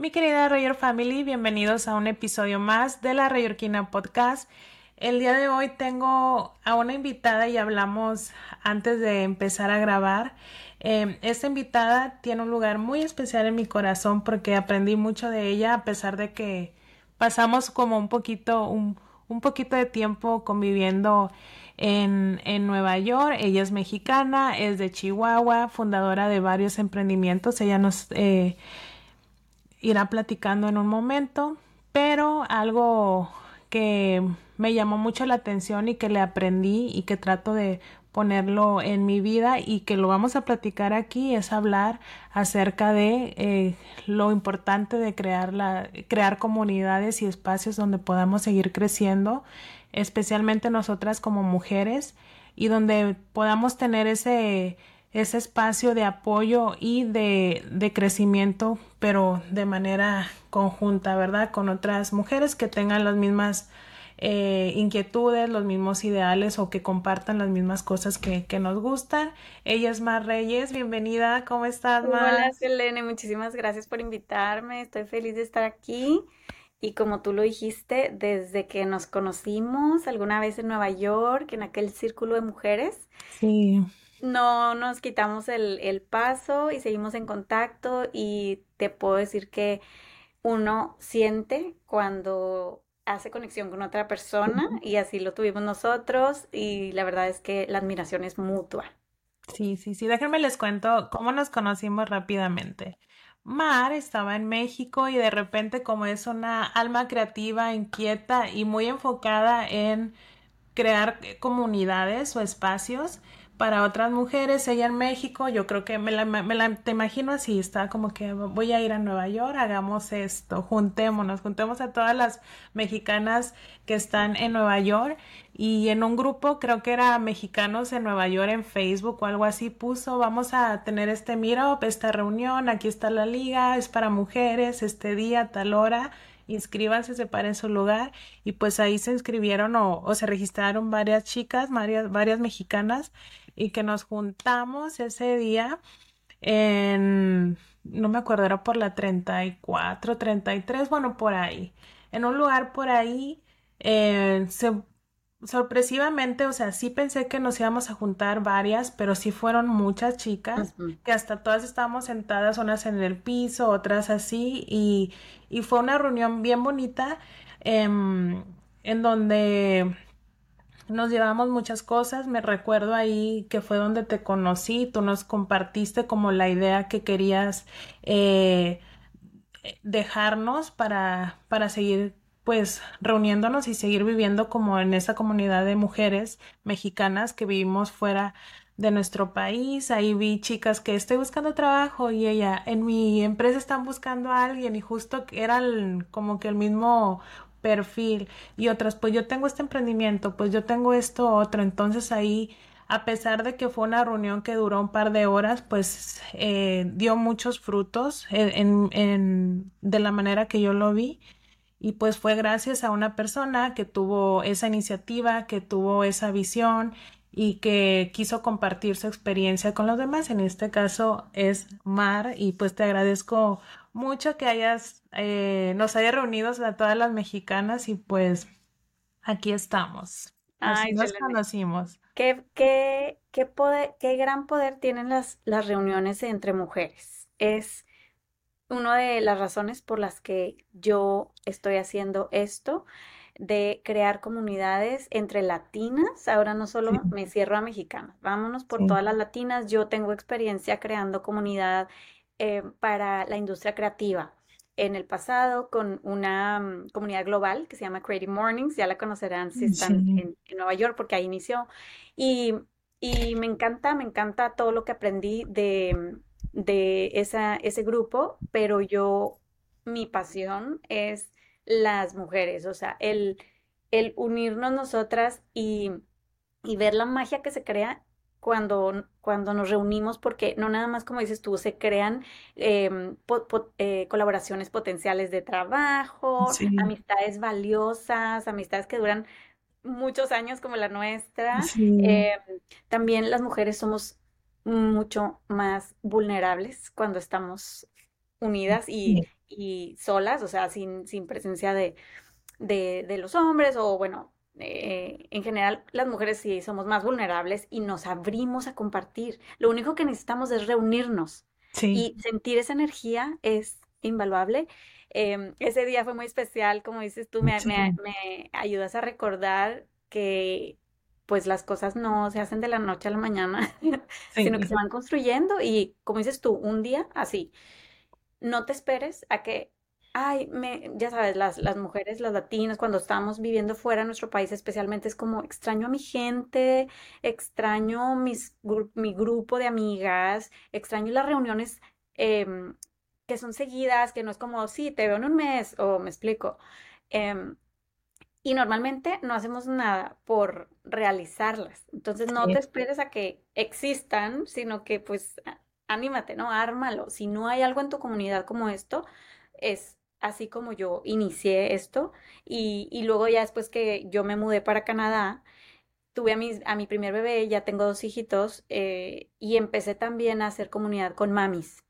Mi querida Rayor Family, bienvenidos a un episodio más de la Rayorquina Podcast. El día de hoy tengo a una invitada y hablamos antes de empezar a grabar. Eh, esta invitada tiene un lugar muy especial en mi corazón porque aprendí mucho de ella a pesar de que pasamos como un poquito, un, un poquito de tiempo conviviendo en, en, Nueva York. Ella es mexicana, es de Chihuahua, fundadora de varios emprendimientos. Ella nos eh, irá platicando en un momento, pero algo que me llamó mucho la atención y que le aprendí y que trato de ponerlo en mi vida y que lo vamos a platicar aquí es hablar acerca de eh, lo importante de crear la crear comunidades y espacios donde podamos seguir creciendo especialmente nosotras como mujeres y donde podamos tener ese ese espacio de apoyo y de, de crecimiento, pero de manera conjunta, ¿verdad? Con otras mujeres que tengan las mismas eh, inquietudes, los mismos ideales o que compartan las mismas cosas que, que, nos gustan. Ella es Mar Reyes, bienvenida, ¿cómo estás, Mar? Hola, Selene, muchísimas gracias por invitarme, estoy feliz de estar aquí. Y como tú lo dijiste, desde que nos conocimos alguna vez en Nueva York, en aquel círculo de mujeres, sí no nos quitamos el, el, paso y seguimos en contacto y te puedo decir que uno siente cuando hace conexión con otra persona y así lo tuvimos nosotros y la verdad es que la admiración es mutua. Sí, sí, sí, déjenme les cuento cómo nos conocimos rápidamente. Mar estaba en México y de repente como es una alma creativa, inquieta y muy enfocada en crear comunidades o espacios, para otras mujeres, ella en México, yo creo que me la, te imagino así, está como que voy a ir a Nueva York, hagamos esto, juntémonos, juntemos a todas las mexicanas que están en Nueva York. Y en un grupo, creo que era mexicanos en Nueva York en Facebook o algo así, puso, vamos a tener este meetup, esta reunión, aquí está la liga, es para mujeres, este día, tal hora, inscríbanse, separen su lugar y pues ahí se inscribieron o, o se registraron varias chicas, varias, varias mexicanas y que nos juntamos ese día en, no me acuerdo, era por la 34, 33, bueno, por ahí, en un lugar por ahí, eh, se, sorpresivamente, o sea, sí pensé que nos íbamos a juntar varias, pero sí fueron muchas chicas, que hasta todas estábamos sentadas, unas en el piso, otras así, y, y fue una reunión bien bonita, em, en donde nos llevamos muchas cosas. Me recuerdo ahí que fue donde te conocí. Tú nos compartiste como la idea que querías eh, dejarnos para, para seguir pues reuniéndonos y seguir viviendo como en esa comunidad de mujeres mexicanas que vivimos fuera de nuestro país. Ahí vi chicas que estoy buscando trabajo y ella en mi empresa están buscando a alguien y justo era como que el mismo perfil y otras, pues yo tengo este emprendimiento, pues yo tengo esto otro, entonces ahí a pesar de que fue una reunión que duró un par de horas, pues eh, dio muchos frutos en, en, de la manera que yo lo vi. Y pues fue gracias a una persona que tuvo esa iniciativa, que tuvo esa visión y que quiso compartir su experiencia con los demás. En este caso es Mar y pues te agradezco mucho que hayas, eh, nos haya reunido a todas las mexicanas y pues aquí estamos. Así nos conocimos. ¿Qué, qué, qué, poder, qué gran poder tienen las, las reuniones entre mujeres. Es una de las razones por las que yo estoy haciendo esto de crear comunidades entre latinas. Ahora no solo me cierro a mexicanas, vámonos por todas las latinas. Yo tengo experiencia creando comunidad eh, para la industria creativa. En el pasado, con una mm, comunidad global que se llama Creative Mornings, ya la conocerán si están en, Nueva York, porque ahí inició. Y, y, me encanta, me encanta todo lo que aprendí de, de esa, ese grupo, pero yo, mi pasión es las mujeres, o sea, el, el unirnos nosotras y, y ver la magia que se crea cuando, cuando nos reunimos, porque no nada más, como dices tú, se crean em, eh, colaboraciones potenciales de trabajo, amistades valiosas, amistades que duran muchos años como la nuestra. Em, también las mujeres somos mucho más vulnerables cuando estamos unidas y, y solas, o sea, sin, sin presencia de, de, de los hombres o bueno, eh, en general las mujeres sí somos más vulnerables y nos abrimos a compartir. Lo único que necesitamos es reunirnos Sí, y sentir esa energía es invaluable. Em, ese día fue muy especial, como dices tú, me, me, sí, me ayudas a recordar que pues las cosas no se hacen de la noche a la mañana, sino que se van construyendo y como dices tú, un día así. No te esperes a que, ay, me, ya sabes, las, las mujeres, las latinas, cuando estamos viviendo fuera de nuestro país, especialmente es como extraño a mi gente, extraño mis, gru- mi grupo de amigas, extraño las reuniones em, que son seguidas, que no es como, sí, te veo en un mes, o me explico. Em, y normalmente no hacemos nada por realizarlas. Entonces no te sí. esperes a que existan, sino que pues á- anímate, ¿no? Ármalo. Si no hay algo en tu comunidad como esto, es así como yo inicié esto. Y, y luego ya después que yo me mudé para Canadá, tuve a mi, a mi primer bebé, ya tengo dos hijitos, eh, y empecé también a hacer comunidad con mamis.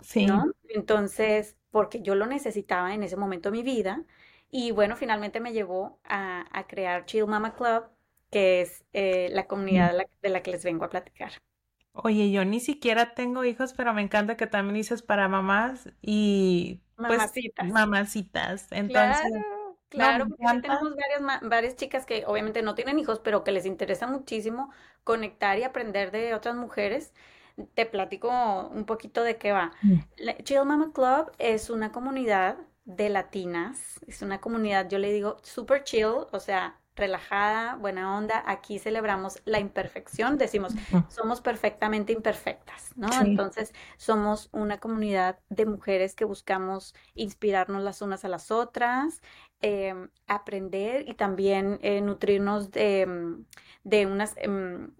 Sí. ¿no? Entonces, porque yo lo necesitaba en ese momento de mi vida. Y bueno, finalmente me llevó a, a crear Chill Mama Club, que es eh, la comunidad de la, de la que les vengo a platicar. Oye, yo ni siquiera tengo hijos, pero me encanta que también dices para mamás y pues Mamacitas. mamacitas. Entonces, Claro, no, claro, porque tenemos varias, varias chicas que obviamente no tienen hijos, pero que les interesa muchísimo conectar y aprender de otras mujeres. Te platico un poquito de qué va. Mm. Chill Mama Club es una comunidad de latinas, es una comunidad, yo le digo, super chill, o sea, relajada, buena onda. Aquí celebramos la imperfección, decimos, somos perfectamente imperfectas, ¿no? Sí, Entonces, somos una comunidad de mujeres que buscamos inspirarnos las unas a las otras, em, aprender y también eh, nutrirnos de, em, de unas em,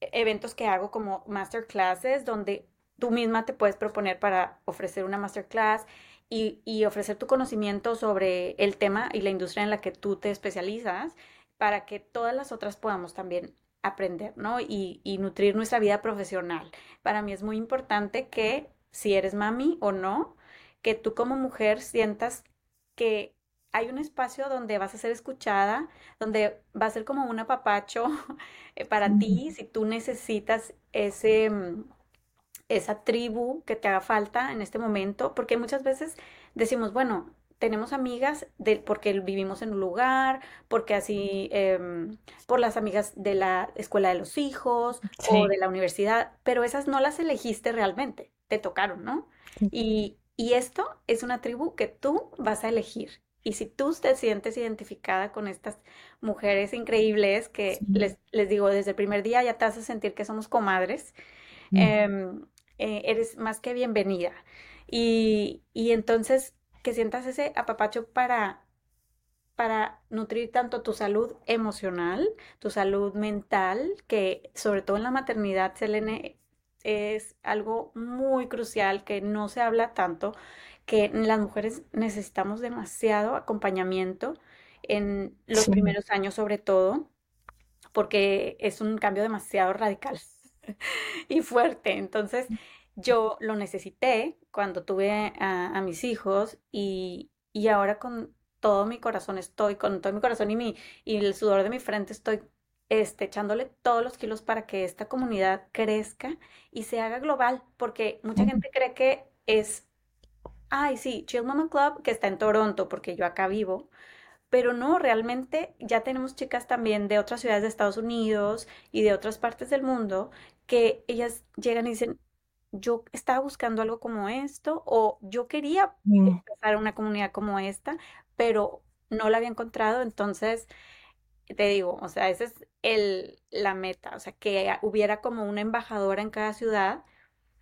eventos que hago como masterclasses, donde tú misma te puedes proponer para ofrecer una masterclass y, y ofrecer tu conocimiento sobre el tema y la industria en la que tú te especializas para que todas las otras podamos también aprender, ¿no? Y, y nutrir nuestra vida profesional. Para mí es muy importante que si eres mami o no, que tú como mujer sientas que hay un espacio donde vas a ser escuchada, donde va a ser como un apapacho eh, para ti si tú necesitas ese, mm, esa tribu que te haga falta en este momento, porque muchas veces decimos, bueno, tenemos amigas de, porque vivimos en un lugar, porque así, em, por las amigas de la escuela de los hijos o de la universidad, pero esas no las elegiste realmente, te tocaron, ¿no? sí, Y, y esto es una tribu que tú vas a elegir. Y si tú te sientes identificada con estas mujeres increíbles que sí. les, les digo, desde el primer día ya te hace sentir que somos comadres, Mm. Eh, eres más que bienvenida. Y, y entonces que sientas ese apapacho para, para nutrir tanto tu salud emocional, tu salud mental, que sobre todo en la maternidad, Selene, es algo muy crucial que no se habla tanto, que las mujeres necesitamos demasiado acompañamiento en los Sí, primeros años sobre todo, porque es un cambio demasiado radical y fuerte. Entonces, yo lo necesité cuando tuve a, a mis hijos y, y ahora con todo mi corazón estoy, con todo mi corazón y, mi, y el sudor de mi frente estoy este, echándole todos los kilos para que esta comunidad crezca y se haga global, porque mucha gente cree que es, ay, sí, Chill Mama Club, que está en Toronto, porque yo acá vivo, pero no, realmente ya tenemos chicas también de otras ciudades de Estados Unidos y de otras partes del mundo que ellas llegan y dicen, yo estaba buscando algo como esto o yo quería sí. empezar una comunidad como esta, pero no la había encontrado. Entonces, te digo, o sea, esa es el, la meta, o sea, que hubiera como una embajadora en cada ciudad,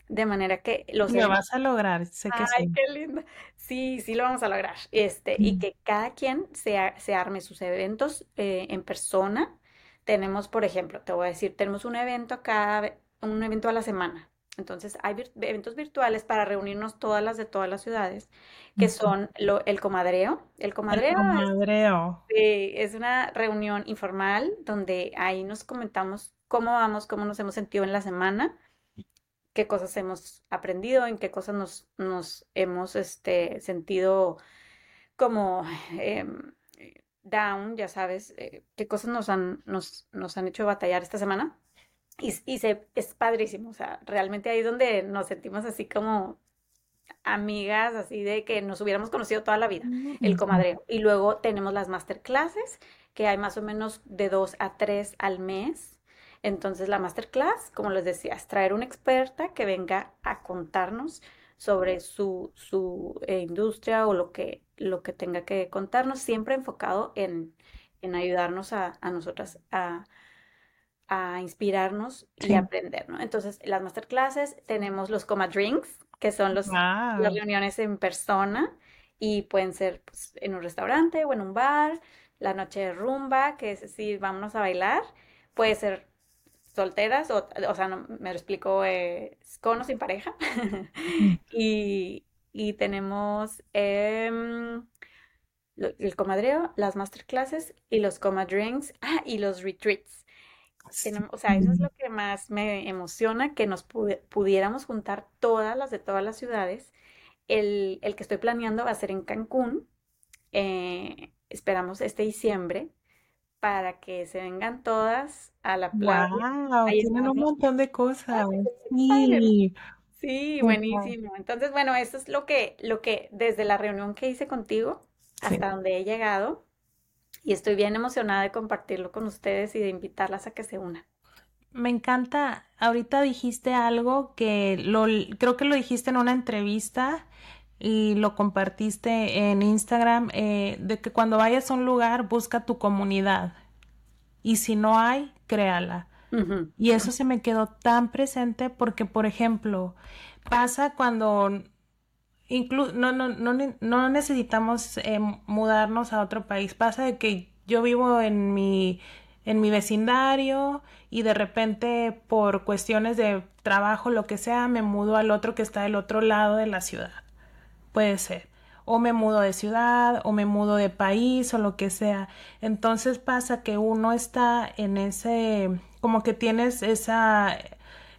de manera que los lo vas a lograr, sé que Ay, sí. qué lindo. Sí, sí lo vamos a lograr. Este, y Mm. que cada quien se, se arme sus eventos eh, en persona. Tenemos, por ejemplo, te voy a decir, tenemos un evento cada, un evento a la semana. Entonces, hay vir- eventos virtuales para reunirnos todas las de todas las ciudades, que son lo, el comadreo. El El comadreo es, comadreo. eh, es una reunión informal donde ahí nos comentamos cómo vamos, cómo nos hemos sentido en la semana qué cosas hemos aprendido, en qué cosas nos, nos hemos este, sentido como em, down, ya sabes, eh, qué cosas nos han, nos, nos han hecho batallar esta semana. Y, y se, es padrísimo, o sea, realmente ahí es donde nos sentimos así como amigas, así de que nos hubiéramos conocido toda la vida, el comadreo. Y luego tenemos las masterclasses, que hay más o menos de dos a tres al mes. Entonces la masterclass, como les decía, es traer una experta que venga a contarnos sobre su, su eh, industria o lo que, lo que tenga que contarnos, siempre enfocado en, en ayudarnos a, a nosotras a, a inspirarnos y aprender, ¿no? Entonces, las masterclasses, tenemos los coma drinks, que son los, las reuniones en persona y pueden ser pues, en un restaurante o en un bar, la noche de rumba, que es decir, vámonos a bailar, puede ser solteras, o, o sea, no, me lo explico, eh, con o sin pareja. y, y, tenemos eh, el comadreo, las masterclasses y los comadrinks, ah, y los retreats. o sea, eso es lo que más me emociona, que nos pudiéramos juntar todas las de todas las ciudades. El, el, que estoy planeando va a ser en Cancún. Eh, esperamos este diciembre para que se vengan todas a la playa. Wow, tienen un montón de cosas. Sí. Sí, buenísimo. Entonces, bueno, eso es lo que, lo que desde la reunión que hice contigo hasta donde he llegado y estoy bien emocionada de compartirlo con ustedes y de invitarlas a que se unan. Me encanta, ahorita dijiste algo que lo, creo que lo dijiste en una entrevista y lo compartiste en Instagram, eh, de que cuando vayas a un lugar busca tu comunidad. Y si no hay, créala. Y eso se me quedó tan presente porque, por ejemplo, pasa cuando incluso no, no, no, no necesitamos eh, mudarnos a otro país, pasa de que yo vivo en mi en mi vecindario y de repente por cuestiones de trabajo, lo que sea, me mudo al otro que está del otro lado de la ciudad puede ser. O me mudo de ciudad, o me mudo de país, o lo que sea. Entonces pasa que uno está en ese, como que tienes esa,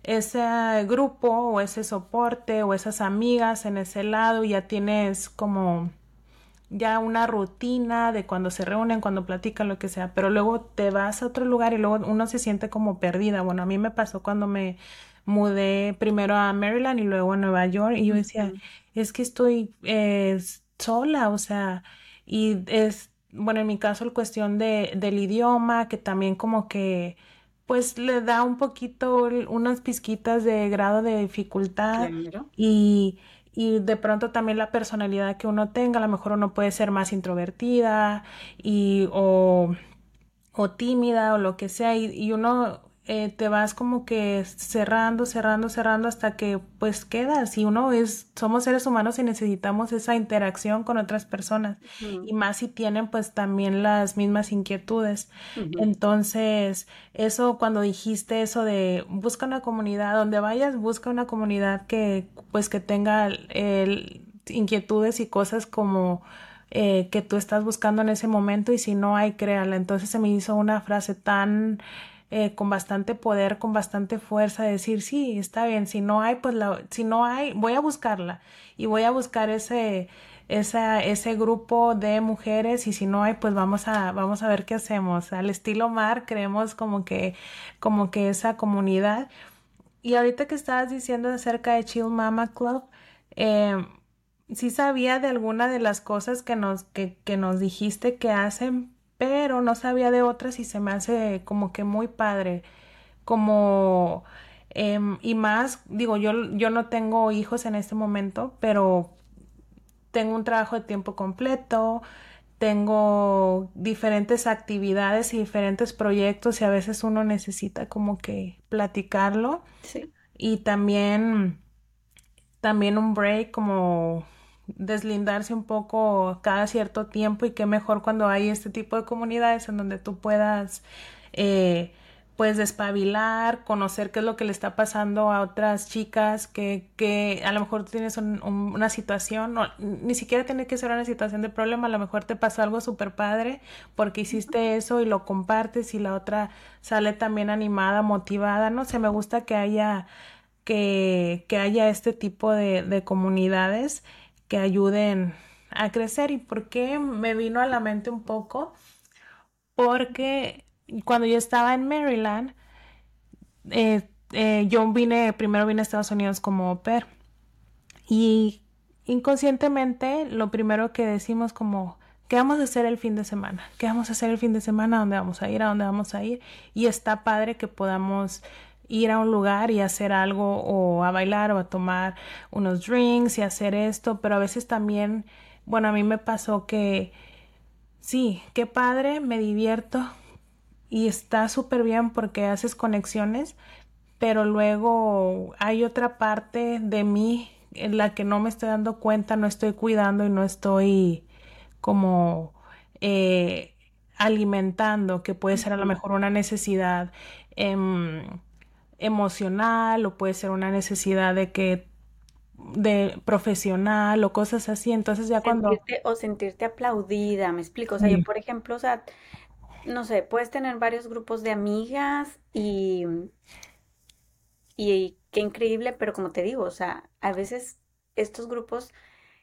ese grupo, o ese soporte, o esas amigas en ese lado, y ya tienes como ya una rutina de cuando se reúnen, cuando platican, lo que sea, pero luego te vas a otro lugar y luego uno se siente como perdida. Bueno, a mí me pasó cuando me mudé primero a Maryland y luego a Nueva York y yo decía, es que estoy eh, sola, o sea, y es, bueno, en mi caso la cuestión de, del idioma, que también como que pues le da un poquito unas pizquitas de grado de dificultad y, y de pronto también la personalidad que uno tenga, a lo mejor uno puede ser más introvertida y o, o tímida o lo que sea y, y uno eh, te vas como que cerrando, cerrando, cerrando hasta que pues quedas y uno es, somos seres humanos y necesitamos esa interacción con otras personas y más si tienen pues también las mismas inquietudes. Entonces, eso cuando dijiste eso de busca una comunidad, donde vayas, busca una comunidad que pues que tenga el, inquietudes y cosas como... Eh, que tú estás buscando en ese momento y si no hay, créala. Entonces se me hizo una frase tan eh, con bastante poder, con bastante fuerza, decir, sí, está bien, si no hay, pues si no hay, voy a buscarla y voy a buscar ese, esa, ese grupo de mujeres y si no hay, pues vamos a, vamos a ver qué hacemos. Al estilo mar, creemos como que, como que esa comunidad. Y ahorita que estabas diciendo acerca de Chill Mama Club, eh, sí sabía de alguna de las cosas que nos, que, que nos dijiste que hacen, pero no sabía de otras y se me hace como que muy padre, como... Em, y más, digo, yo, yo no tengo hijos en este momento, pero tengo un trabajo de tiempo completo, tengo diferentes actividades y diferentes proyectos y a veces uno necesita como que platicarlo. Sí. Y también, también un break como deslindarse un poco cada cierto tiempo y qué mejor cuando hay este tipo de comunidades en donde tú puedas eh, pues despabilar, conocer qué es lo que le está pasando a otras chicas que, que a lo mejor tú tienes una situación, no, ni siquiera tiene que ser una situación de problema, a lo mejor te pasó algo súper padre porque hiciste eso y lo compartes y la otra sale también animada, motivada, no sé, me gusta que haya que, que haya este tipo de, de comunidades que ayuden a crecer. ¿Y por qué me vino a la mente un poco? Porque cuando yo estaba en Maryland, eh, eh, yo vine, primero vine a Estados Unidos como au pair. Y inconscientemente lo primero que decimos como, ¿qué vamos a hacer el fin de semana? ¿Qué vamos a hacer el fin de semana? ¿A dónde vamos a ir? ¿A dónde vamos a ir? Y está padre que podamos ir a un lugar y hacer algo o a bailar o a tomar unos drinks y hacer esto, pero a veces también, bueno, a mí me pasó que sí, qué padre, me divierto y está súper bien porque haces conexiones, pero luego hay otra parte de mí en la que no me estoy dando cuenta, no estoy cuidando y no estoy como eh, alimentando, que puede ser a lo mejor una necesidad em, emocional o puede ser una necesidad de que de profesional o cosas así. Entonces ya cuando... Sentirte, o sentirte aplaudida, me explico. O sea, yo por ejemplo, o sea, no sé, puedes tener varios grupos de amigas y, y qué increíble, pero como te digo, o sea, a veces estos grupos,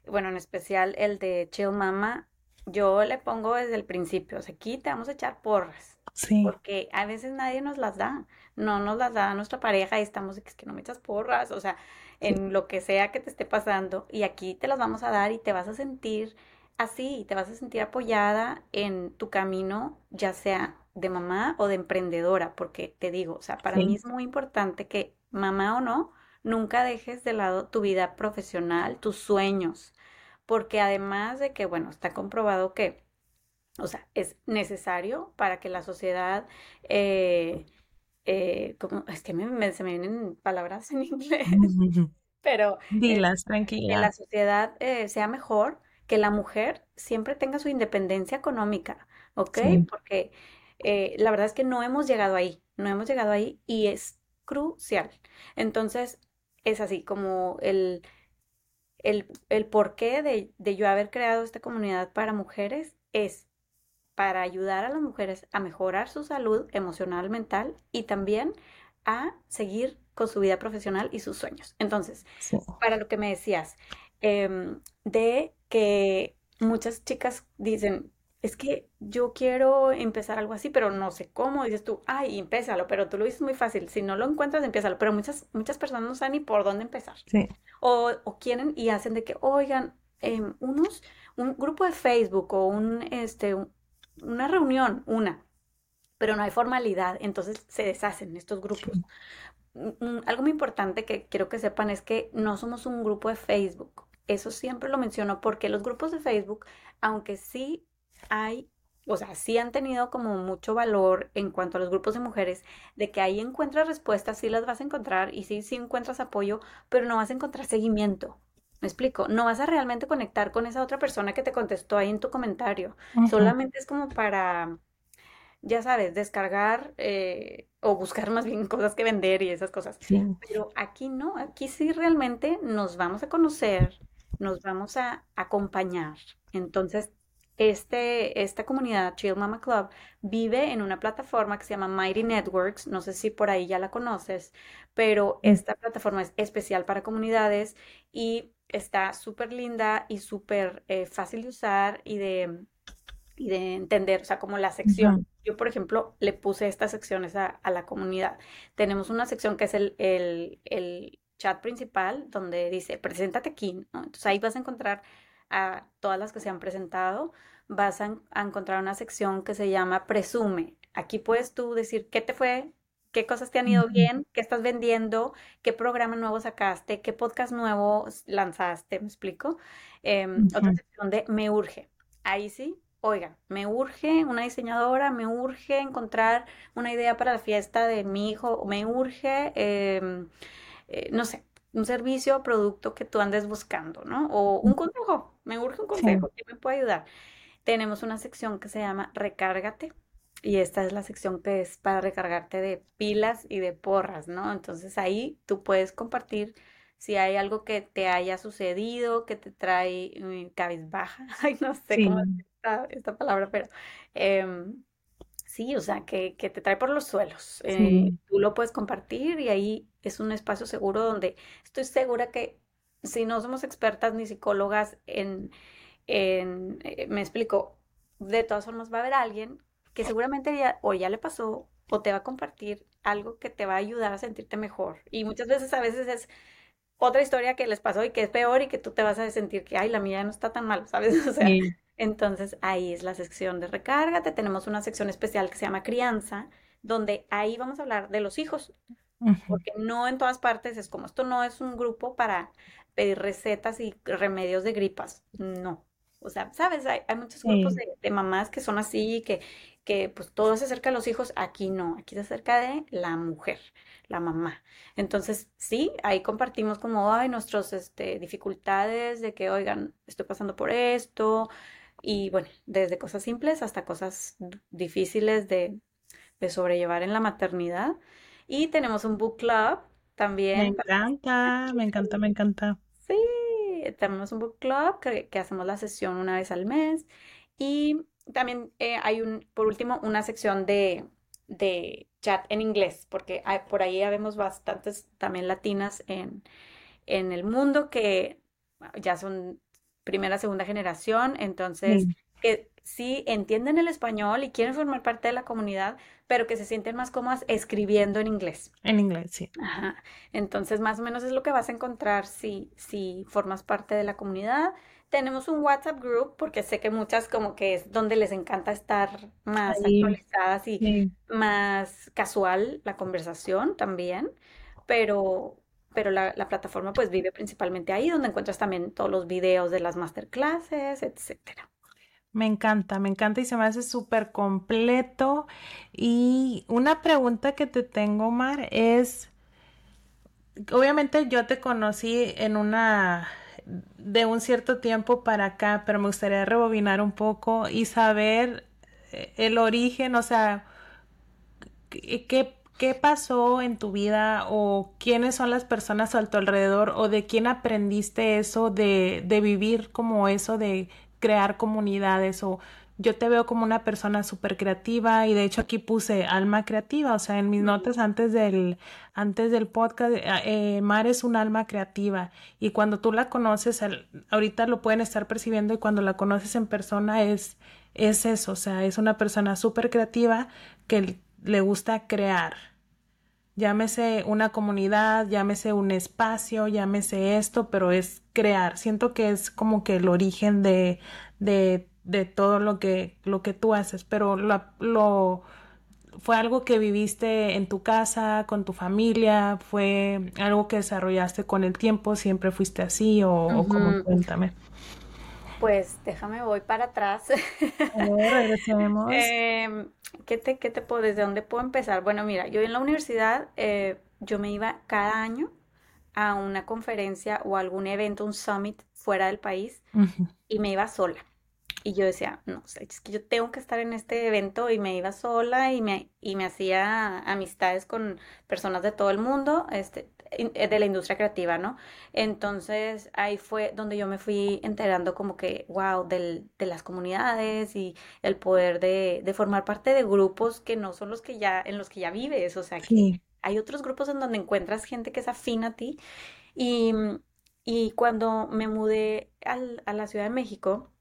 bueno, en especial el de Chill Mama, yo le pongo desde el principio, o sea, aquí te vamos a echar porras, Sí, porque a veces nadie nos las da, no nos las da nuestra pareja y estamos de que es que no me echas porras, o sea, en lo que sea que te esté pasando, y aquí te las vamos a dar y te vas a sentir así, te vas a sentir apoyada en tu camino, ya sea de mamá o de emprendedora, porque te digo, o sea, para mí es muy importante que mamá o no, nunca dejes de lado tu vida profesional, tus sueños, porque además de que, bueno, está comprobado que, o sea, es necesario para que la sociedad, eh, eh, como, es que me, me- se me vienen palabras en inglés, pero Dilas, que la sociedad eh, sea mejor, que la mujer siempre tenga su independencia económica, ¿ok? Sí, Porque eh, la verdad es que no hemos llegado ahí, no hemos llegado ahí y es crucial. Entonces, es así como el, el, el porqué de, de yo haber creado esta comunidad para mujeres es para ayudar a las mujeres a mejorar su salud emocional, mental y también a seguir con su vida profesional y sus sueños. Entonces, sí, para lo que me decías, em, de que muchas chicas dicen, es que yo quiero empezar algo así, pero no sé cómo. Dices tú, ay, empiézalo, pero tú lo dices muy fácil. Si no lo encuentras, empiézalo. Pero muchas, muchas personas no saben ni por dónde empezar. sí, O, o quieren y hacen de que, oigan, em, unos, un grupo de Facebook o un, este, un- una reunión, una, pero no hay formalidad, entonces se deshacen estos grupos. sí, Mm, mm, Algo muy importante que quiero que sepan es que no somos un grupo de Facebook. Eso siempre lo menciono porque los grupos de Facebook, aunque sí hay, o sea, sí han tenido como mucho valor en cuanto a los grupos de mujeres, de que ahí encuentras respuestas, sí las vas a encontrar y sí, sí encuentras apoyo, pero no vas a encontrar seguimiento. ¿Me explico? No vas a realmente conectar con esa otra persona que te contestó ahí en tu comentario. Solamente es como para ya sabes, descargar eh, o buscar más bien cosas que vender y esas cosas. sí, Pero aquí no, aquí sí realmente nos vamos a conocer, nos vamos a acompañar. Entonces, este, esta comunidad Chill Mama Club vive en una plataforma que se llama Mighty Networks, no sé si por ahí ya la conoces, pero sí, esta plataforma es especial para comunidades y está súper linda y súper eh, fácil de usar y de y de entender, o sea, como la sección. Yo, por ejemplo, le puse estas secciones a, a la comunidad. Tenemos una sección que es el, el, el chat principal, donde dice, preséntate aquí, ¿no? Entonces ahí vas a encontrar a todas las que se han presentado. Vas a, a encontrar una sección que se llama Presume. Aquí puedes tú decir qué te fue, qué cosas te han ido bien, qué estás vendiendo, qué programa nuevo sacaste, qué podcast nuevo lanzaste, ¿me explico? Em, otra sección de Me Urge. Ahí sí, oigan, me urge una diseñadora, me urge encontrar una idea para la fiesta de mi hijo, me urge, em, eh, no sé, un servicio o producto que tú andes buscando, ¿no? O un consejo, me urge un sí, consejo, ¿quién me puede ayudar? Tenemos una sección que se llama Recárgate. Y esta es la sección que es para recargarte de pilas y de porras, ¿no? Entonces ahí tú puedes compartir si hay algo que te haya sucedido, que te trae cabizbaja, ay, no sé cómo decir esta, esta palabra, pero em, sí, o sea, que, que te trae por los suelos. Eh, sí, tú lo puedes compartir y ahí es un espacio seguro donde estoy segura que si no somos expertas ni psicólogas en, en eh, me explico, de todas formas va a haber alguien que seguramente ya, o ya le pasó o te va a compartir algo que te va a ayudar a sentirte mejor. Y muchas veces a veces es otra historia que les pasó y que es peor y que tú te vas a sentir que, ay, la mía no está tan mal, ¿sabes? O sea, entonces ahí es la sección de recárgate. Tenemos una sección especial que se llama crianza, donde ahí vamos a hablar de los hijos, porque no en todas partes es como esto no es un grupo para pedir recetas y remedios de gripas, no. O sea, sabes, hay, muchos grupos de, de, mamás que son así, que, que pues todo se acerca a los hijos, aquí no, aquí se acerca de la mujer, la mamá. Entonces, sí, ahí compartimos como, ay, nuestras este, dificultades de que, oigan, estoy pasando por esto, y bueno, desde cosas simples hasta cosas difíciles de, de sobrellevar en la maternidad. Y tenemos un book club también. Me encanta, me encanta, me encanta. Sí, tenemos un book club que, que hacemos la sesión una vez al mes. Y también eh, hay un, por último, una sección de, de chat en inglés, porque hay, por ahí habemos bastantes también latinas en, en el mundo que ya son primera, segunda generación, entonces que sí entienden el español y quieren formar parte de la comunidad, pero que se sienten más cómodas escribiendo en inglés. En inglés, sí. Ajá. Entonces, más o menos es lo que vas a encontrar si, si formas parte de la comunidad. Tenemos un WhatsApp group porque sé que muchas como que es donde les encanta estar más actualizadas y más casual la conversación también, pero, pero la, plataforma pues vive principalmente ahí donde encuentras también todos los videos de las masterclasses, etcétera. Me encanta, me encanta y se me hace súper completo. Y una pregunta que te tengo, Mar, es, obviamente yo te conocí en una de un cierto tiempo para acá, pero me gustaría rebobinar un poco y saber eh, el origen, o sea, qué, qué pasó en tu vida o quiénes son las personas a tu alrededor o de quién aprendiste eso de, de vivir como eso de crear comunidades o yo te veo como una persona súper creativa y de hecho aquí puse alma creativa, o sea, en mis notas antes del, antes del podcast, eh, eh, Mar es un alma creativa y cuando tú la conoces, ahorita lo pueden estar percibiendo y cuando la conoces en persona es, es eso, o sea, es una persona súper creativa que le gusta crear. Llámese una comunidad, llámese un espacio, llámese esto, pero es crear. Siento que es como que el origen de, de de todo lo que, lo que tú haces, pero lo, lo, fue algo que viviste en tu casa, con tu familia, fue algo que desarrollaste con el tiempo, siempre fuiste así o, o como cuéntame. Pues déjame, voy para atrás. regresemos. Em, ¿qué, te, ¿Qué te puedo, desde dónde puedo empezar? Bueno, mira, yo en la universidad, eh, yo me iba cada año a una conferencia o algún evento, un summit fuera del país, y me iba sola. Y yo decía, no, es que yo tengo que estar en este evento y me iba sola y me, y me hacía amistades con personas de todo el mundo, este, eh, de la industria creativa, ¿no? Entonces ahí fue donde yo me fui enterando como que, wow, del, de las comunidades y el poder de, de, formar parte de grupos que no son los que ya, en los que ya vives, o sea, que hay otros grupos en donde encuentras gente que es afín a ti. Y, y cuando me mudé al, a la Ciudad de México,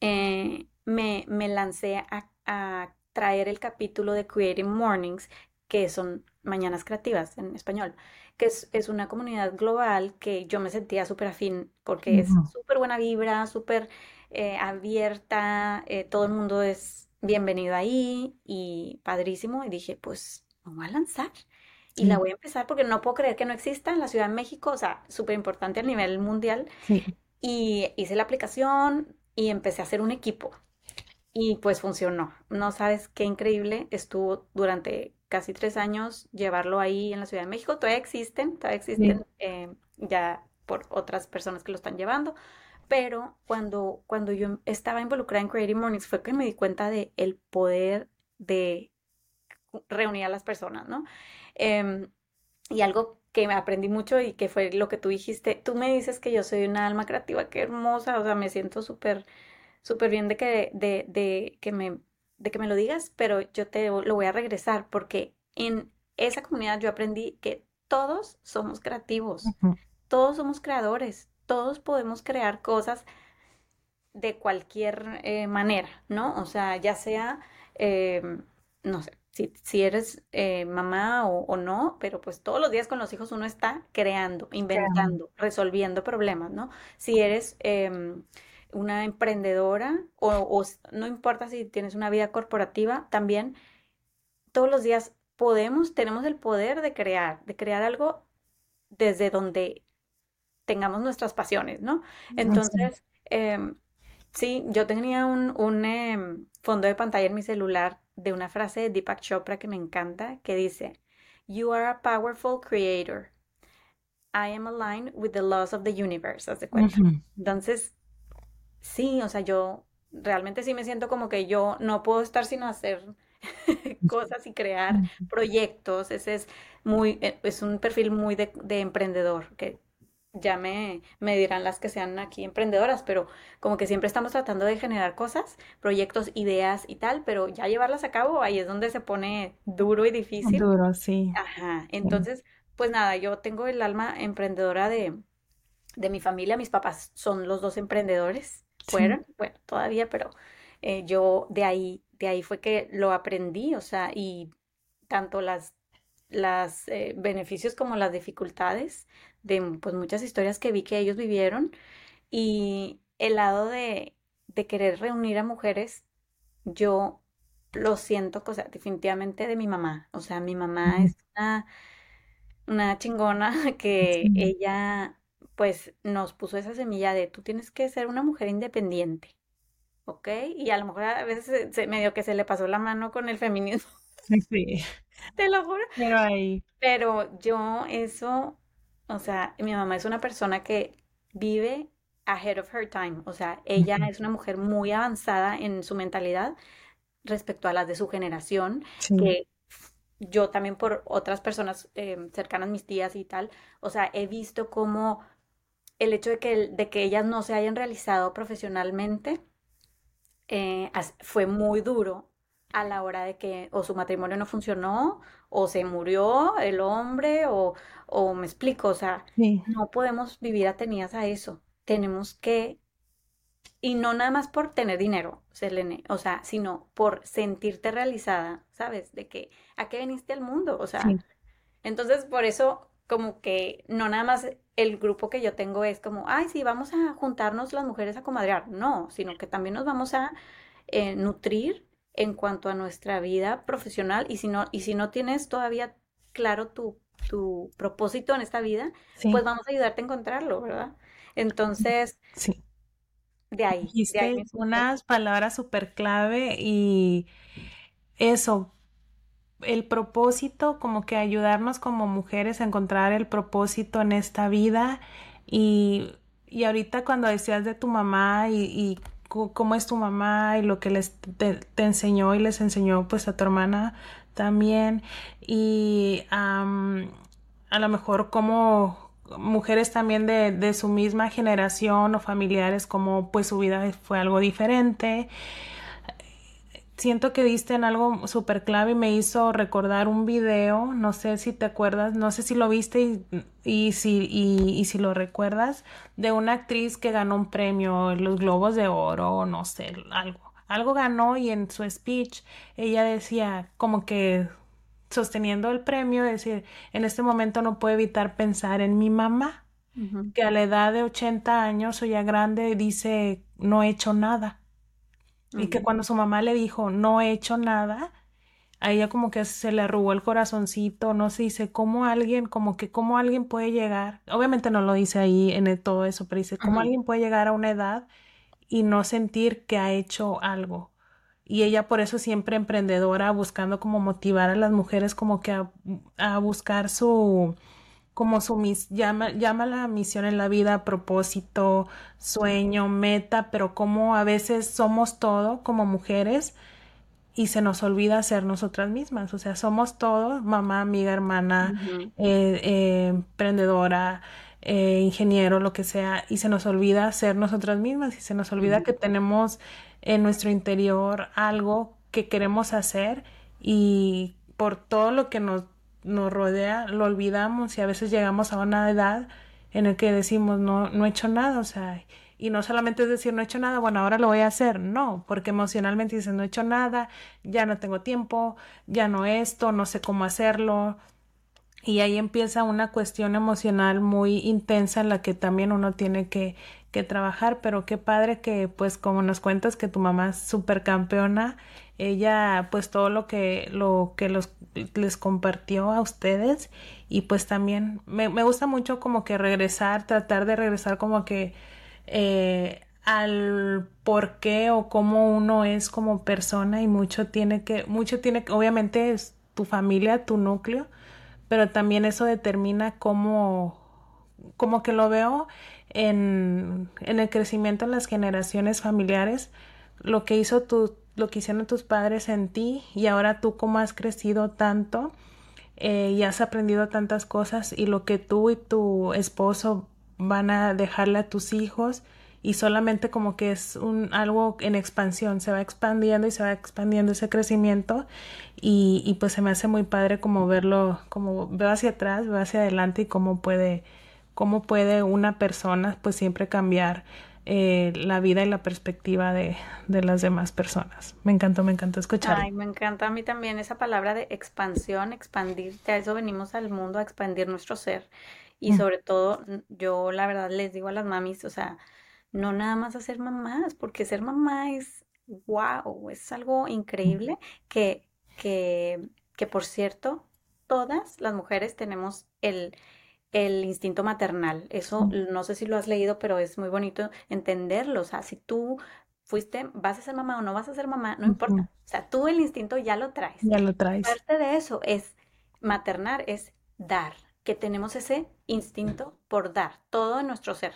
eh, me, me, lancé a, traer el capítulo de Creative Mornings, que son Mañanas Creativas en español, que es, una comunidad global que yo me sentía súper afín porque es súper buena vibra, súper eh, abierta, eh, todo el mundo es bienvenido ahí y padrísimo. Y dije, pues voy a lanzar. Y la voy a empezar porque no puedo creer que no exista en la Ciudad de México, o sea, súper importante a nivel mundial. Y hice la aplicación, y empecé a hacer un equipo. Y pues funcionó. No sabes qué increíble estuvo durante casi tres años llevarlo ahí en la Ciudad de México. Todavía existen, todavía existen eh, ya por otras personas que lo están llevando. Pero cuando, cuando yo estaba involucrada en Creative Mornings fue que me di cuenta de el poder de reunir a las personas, ¿no? Em, y algo que me aprendí mucho y que fue lo que tú dijiste. Tú me dices que yo soy una alma creativa, qué hermosa, o sea, me siento súper, súper bien de que, de, de, que me, de que me lo digas, pero yo te lo voy a regresar porque en esa comunidad yo aprendí que todos somos creativos, todos somos creadores, todos podemos crear cosas de cualquier eh, manera, ¿no? O sea, ya sea, em, no sé, si, eres eh, mamá o, no, pero pues todos los días con los hijos uno está creando, inventando, resolviendo problemas, ¿no? Si eres em, una emprendedora o, no importa si tienes una vida corporativa, también todos los días podemos, tenemos el poder de crear, de crear algo desde donde tengamos nuestras pasiones, ¿no? Entonces, em, sí, yo tenía un, em, fondo de pantalla en mi celular de una frase de Deepak Chopra que me encanta, que dice, You are a powerful creator. I am aligned with the laws of the universe, haz de cuenta. Entonces, sí, o sea, yo realmente sí me siento como que yo no puedo estar sin hacer cosas y crear proyectos. Ese es muy, eh, es un perfil muy de, de emprendedor, que ya me, me dirán las que sean aquí emprendedoras, pero como que siempre estamos tratando de generar cosas, proyectos, ideas y tal, pero ya llevarlas a cabo, ahí es donde se pone duro y difícil. Duro, sí. Ajá, entonces, pues nada, yo tengo el alma emprendedora de, de mi familia, mis papás son los dos emprendedores, fueron, bueno, todavía, pero eh, yo de ahí, de ahí fue que lo aprendí, o sea, y tanto las las eh, beneficios como las dificultades de pues, muchas historias que vi que ellos vivieron y el lado de, de querer reunir a mujeres, yo lo siento, o sea, definitivamente de mi mamá. O sea, mi mamá es una, una chingona que ella pues nos puso esa semilla de tú tienes que ser una mujer independiente, ¿ok? Y a lo mejor a veces se, medio que se le pasó la mano con el feminismo. Sí. Te lo juro. Pero ahí. Pero yo eso o sea, mi mamá es una persona que vive ahead of her time. O sea, ella es una mujer muy avanzada en su mentalidad respecto a las de su generación, que yo también por otras personas eh, cercanas, mis tías y tal, o sea, he visto como el hecho de que, de que ellas no se hayan realizado profesionalmente eh, fue muy duro a la hora de que o su matrimonio no funcionó, o se murió el hombre, o, o me explico, o sea, no podemos vivir atenidas a eso. Tenemos que, y no nada más por tener dinero, Selene, o sea, sino por sentirte realizada, ¿sabes? De que, ¿a qué viniste al mundo? O sea, entonces por eso como que no nada más el grupo que yo tengo es como, ay, sí, vamos a juntarnos las mujeres a comadrear. No, sino que también nos vamos a eh, nutrir en cuanto a nuestra vida profesional y si no, y si no tienes todavía claro tu, tu propósito en esta vida, pues vamos a ayudarte a encontrarlo, ¿verdad? Entonces, sí. de ahí. Dijiste unas palabras súper clave y eso, el propósito, como que ayudarnos como mujeres a encontrar el propósito en esta vida y, y ahorita cuando decías de tu mamá y, y cómo es tu mamá y lo que les te, enseñó y les enseñó pues a tu hermana también. Y a lo mejor como mujeres también de, de, su misma generación o familiares como pues su vida fue algo diferente siento que diste en algo súper clave y me hizo recordar un video, no sé si te acuerdas, no sé si lo viste y, si, y, si lo recuerdas, de una actriz que ganó un premio los Globos de Oro, no sé, algo. Algo ganó y en su speech ella decía como que sosteniendo el premio, decir, en este momento no puedo evitar pensar en mi mamá, que a la edad de 80 años o ya grande dice, no he hecho nada y que cuando su mamá le dijo, no he hecho nada, a ella como que se le arrugó el corazoncito, no se dice cómo alguien, como que cómo alguien puede llegar, obviamente no lo dice ahí en todo eso, pero dice cómo alguien puede llegar a una edad y no sentir que ha hecho algo. Y ella por eso siempre emprendedora, buscando como motivar a las mujeres como que a buscar su, como su mis, llama, llama la misión en la vida, propósito, sueño, meta, pero como a veces somos todo como mujeres y se nos olvida ser nosotras mismas. O sea, somos todo, mamá, amiga, hermana, eh, eh, emprendedora, eh, ingeniero, lo que sea, y se nos olvida ser nosotras mismas y se nos olvida que tenemos en nuestro interior algo que queremos hacer y por todo lo que nos nos rodea lo olvidamos y a veces llegamos a una edad en la que decimos no, no he hecho nada, o sea, y no solamente es decir no he hecho nada, bueno, ahora lo voy a hacer, no, porque emocionalmente dices no he hecho nada, ya no tengo tiempo, ya no esto, no sé cómo hacerlo. Y ahí empieza una cuestión emocional muy intensa en la que también uno tiene que, trabajar, pero qué padre que pues como nos cuentas que tu mamá es súper campeona, ella pues todo lo que, lo que los, les compartió a ustedes. Y pues también me, me gusta mucho como que regresar, tratar de regresar como que eh, al por qué o cómo uno es como persona. Y mucho tiene que, mucho tiene que, obviamente es tu familia, tu núcleo, pero también eso determina cómo, como que lo veo en, el crecimiento en las generaciones familiares, lo que hizo tu, lo que hicieron tus padres en ti y ahora tú cómo has crecido tanto eh, y has aprendido tantas cosas y lo que tú y tu esposo van a dejarle a tus hijos y solamente como que es un algo en expansión, se va expandiendo y se va expandiendo ese crecimiento y, y pues se me hace muy padre como verlo, como veo hacia atrás, veo hacia adelante y cómo puede, cómo puede una persona pues siempre cambiar eh, la vida y la perspectiva de, de, las demás personas. Me encantó, me encantó escuchar. Ay, me encanta a mí también esa palabra de expansión, expandirte, a eso venimos al mundo, a expandir nuestro ser. Y sobre todo, yo la verdad les digo a las mamis, o sea, no nada más hacer mamás, porque ser mamá es wow, es algo increíble que, que, que por cierto, todas las mujeres tenemos el, el instinto maternal. Eso no sé si lo has leído, pero es muy bonito entenderlo. O sea, si tú fuiste, vas a ser mamá o no vas a ser mamá, no importa. O sea, tú el instinto ya lo traes. Ya lo traes. Parte de eso es maternar, es dar que tenemos ese instinto por dar, todo en nuestro ser,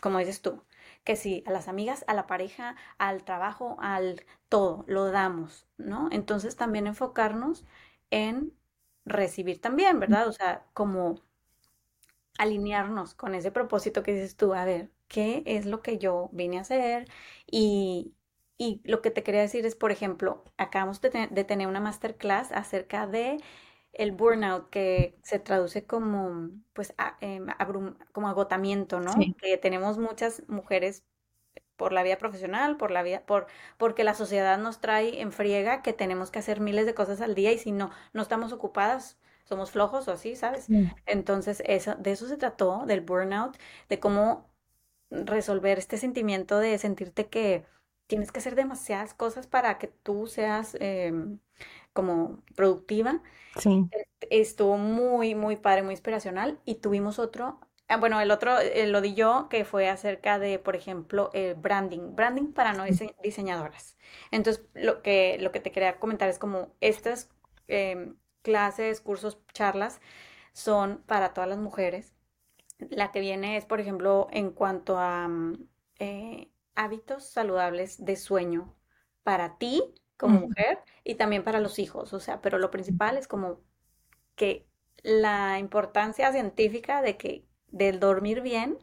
como dices tú, que si a las amigas, a la pareja, al trabajo, al todo, lo damos, ¿no? Entonces también enfocarnos en recibir también, ¿verdad? O sea, como alinearnos con ese propósito que dices tú, a ver, ¿qué es lo que yo vine a hacer? Y, y lo que te quería decir es, por ejemplo, acabamos de, de tener una masterclass acerca de el burnout que se traduce como pues em, como agotamiento, ¿no? Que tenemos muchas mujeres por la vida profesional, por la vida, por, porque la sociedad nos trae en friega que tenemos que hacer miles de cosas al día y si no, no estamos ocupadas, somos flojos o así, ¿sabes? Entonces, eso, de eso se trató, del burnout, de cómo resolver este sentimiento de sentirte que tienes que hacer demasiadas cosas para que tú seas em, como productiva. Sí. Estuvo muy, muy padre, muy inspiracional. Y tuvimos otro, ah, bueno, el otro eh, lo di yo, que fue acerca de, por ejemplo, el branding, branding para no diseñadoras. Entonces, lo que, lo que te quería comentar es como estas em, clases, cursos, charlas son para todas las mujeres. La que viene es, por ejemplo, en cuanto a mm, eh, hábitos saludables de sueño para ti como mujer y también para los hijos, o sea, pero lo principal es como que la importancia científica de que del dormir bien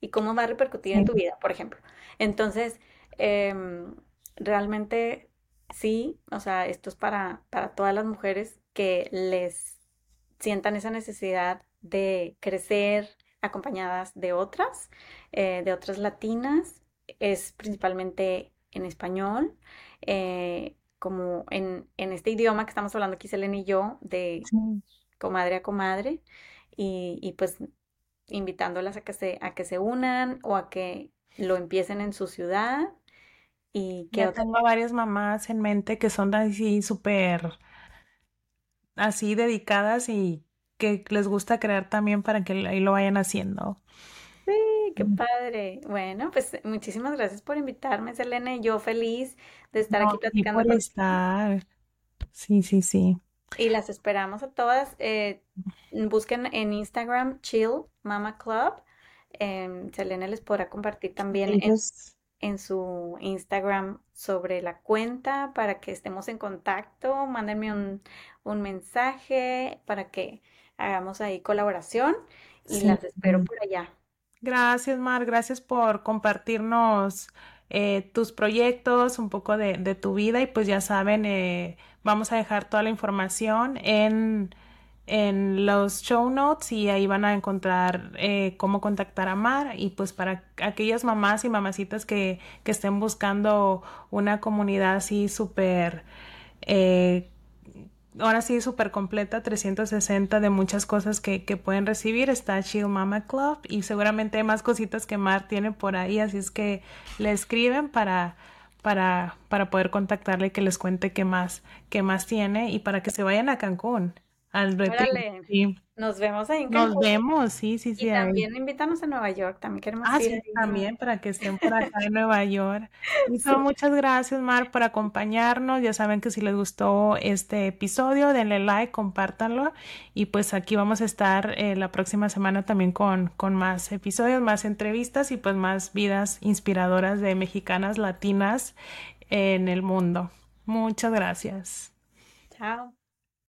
y cómo va a repercutir en tu vida, por ejemplo. Entonces, em, realmente sí, o sea, esto es para, para todas las mujeres que les sientan esa necesidad de crecer acompañadas de otras, eh, de otras latinas, es principalmente en español. Eh, como en, este idioma que estamos hablando aquí, Selena y yo, de comadre a comadre, y, pues invitándolas a que se, a que se unan o a que lo empiecen en su ciudad. Y que ya tengo varias mamás en mente que son así súper así dedicadas y que les gusta crear también para que ahí lo vayan haciendo qué padre. Bueno, pues muchísimas gracias por invitarme, Selena, y yo feliz de estar aquí platicando por estar. Sí, sí, sí. Y las esperamos a todas. Eh, busquen en Instagram Chill Mama Club. Em, Selena les podrá compartir también en, su Instagram sobre la cuenta para que estemos en contacto. Mándenme un, un mensaje para que hagamos ahí colaboración y las espero por allá. Gracias, Mar. Gracias por compartirnos eh, tus proyectos, un poco de, tu vida y pues ya saben, eh, vamos a dejar toda la información en, en los show notes y ahí van a encontrar eh, cómo contactar a Mar. Y pues para aquellas mamás y mamacitas que, que estén buscando una comunidad así súper eh, ahora sí súper completa 360 de muchas cosas que, que, pueden recibir está Chill Mama Club. Y seguramente hay más cositas que Mar tiene por ahí así es que le escriben para para, para poder contactarle y que les cuente qué más, qué más tiene y para que se vayan a Cancún al. Sí. Nos vemos ahí en Cancún. Nos vemos, sí, sí, sí. Y también invítanos a Nueva York, también queremos ah, ir. Sí, también para que estén por acá en Nueva York. Muchas gracias, Mar, por acompañarnos. Ya saben que si les gustó este episodio, denle like, compártanlo. Y pues aquí vamos a estar eh, la próxima semana también con, con más episodios, más entrevistas y pues más vidas inspiradoras de mexicanas latinas en el mundo. Muchas gracias. Chao.